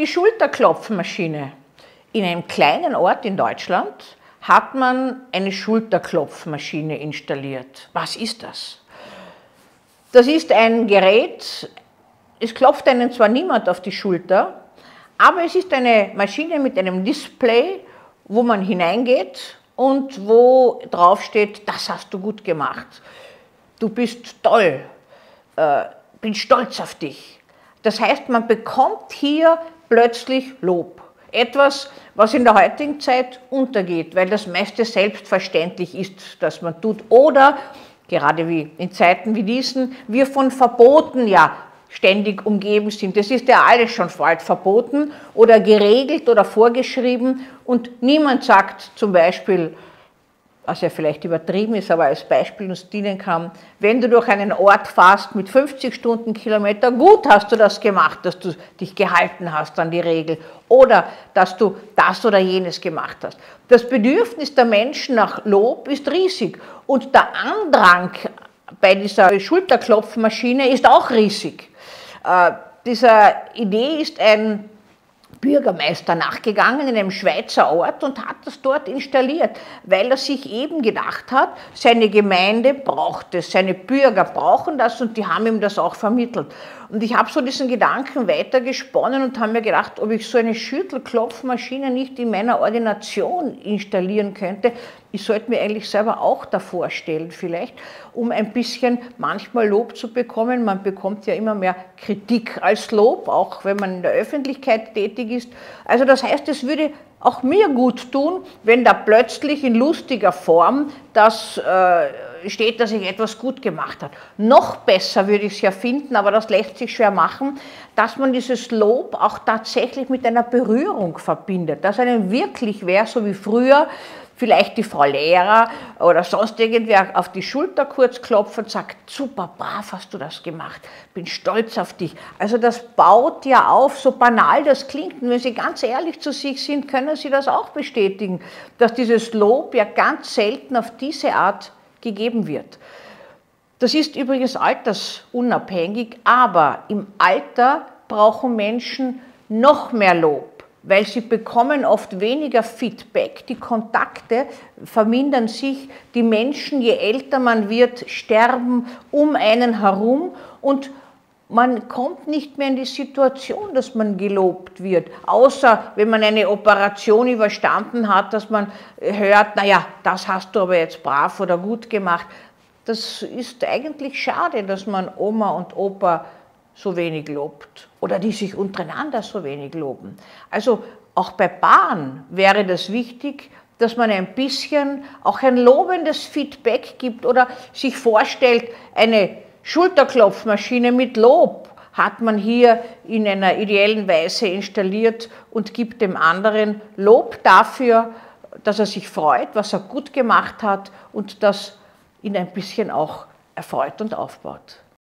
Die Schulterklopfmaschine. In einem kleinen Ort in Deutschland hat man eine Schulterklopfmaschine installiert. Was ist das? Das ist ein Gerät, es klopft einen zwar niemand auf die Schulter, aber es ist eine Maschine mit einem Display, wo man hineingeht und wo drauf steht, das hast du gut gemacht. Du bist toll, äh, bin stolz auf dich. Das heißt, man bekommt hier plötzlich Lob. Etwas, was in der heutigen Zeit untergeht, weil das meiste selbstverständlich ist, dass man tut. Oder, gerade wie in Zeiten wie diesen, wir von Verboten ja ständig umgeben sind. Das ist ja alles schon bald verboten oder geregelt oder vorgeschrieben und niemand sagt zum Beispiel, was ja vielleicht übertrieben ist, aber als Beispiel uns dienen kann, wenn du durch einen Ort fährst mit 50 Stundenkilometer, gut hast du das gemacht, dass du dich gehalten hast an die Regel oder dass du das oder jenes gemacht hast. Das Bedürfnis der Menschen nach Lob ist riesig und der Andrang bei dieser Schulterklopfmaschine ist auch riesig. Äh, dieser Idee ist ein Bürgermeister nachgegangen in einem Schweizer Ort und hat das dort installiert, weil er sich eben gedacht hat, seine Gemeinde braucht es, seine Bürger brauchen das und die haben ihm das auch vermittelt. Und ich habe so diesen Gedanken weitergesponnen und habe mir gedacht, ob ich so eine Schüttelklopfmaschine nicht in meiner Ordination installieren könnte. Ich sollte mir eigentlich selber auch davor stellen vielleicht, um ein bisschen manchmal Lob zu bekommen. Man bekommt ja immer mehr Kritik als Lob, auch wenn man in der Öffentlichkeit tätig ist. Also das heißt, es würde auch mir gut tun, wenn da plötzlich in lustiger Form das äh, steht, dass ich etwas gut gemacht habe. Noch besser würde ich es ja finden, aber das lässt sich schwer machen, dass man dieses Lob auch tatsächlich mit einer Berührung verbindet, dass einem wirklich wäre, so wie früher, vielleicht die Frau Lehrer oder sonst irgendwer auf die Schulter kurz klopft und sagt, super, brav hast du das gemacht, bin stolz auf dich. Also das baut ja auf, so banal das klingt. Und wenn Sie ganz ehrlich zu sich sind, können Sie das auch bestätigen, dass dieses Lob ja ganz selten auf diese Art gegeben wird. Das ist übrigens altersunabhängig, aber im Alter brauchen Menschen noch mehr Lob weil sie bekommen oft weniger Feedback, die Kontakte vermindern sich, die Menschen, je älter man wird, sterben um einen herum und man kommt nicht mehr in die Situation, dass man gelobt wird, außer wenn man eine Operation überstanden hat, dass man hört, naja, das hast du aber jetzt brav oder gut gemacht. Das ist eigentlich schade, dass man Oma und Opa so wenig lobt oder die sich untereinander so wenig loben. Also auch bei Bahn wäre das wichtig, dass man ein bisschen auch ein lobendes Feedback gibt oder sich vorstellt, eine Schulterklopfmaschine mit Lob hat man hier in einer ideellen Weise installiert und gibt dem anderen Lob dafür, dass er sich freut, was er gut gemacht hat und das ihn ein bisschen auch erfreut und aufbaut.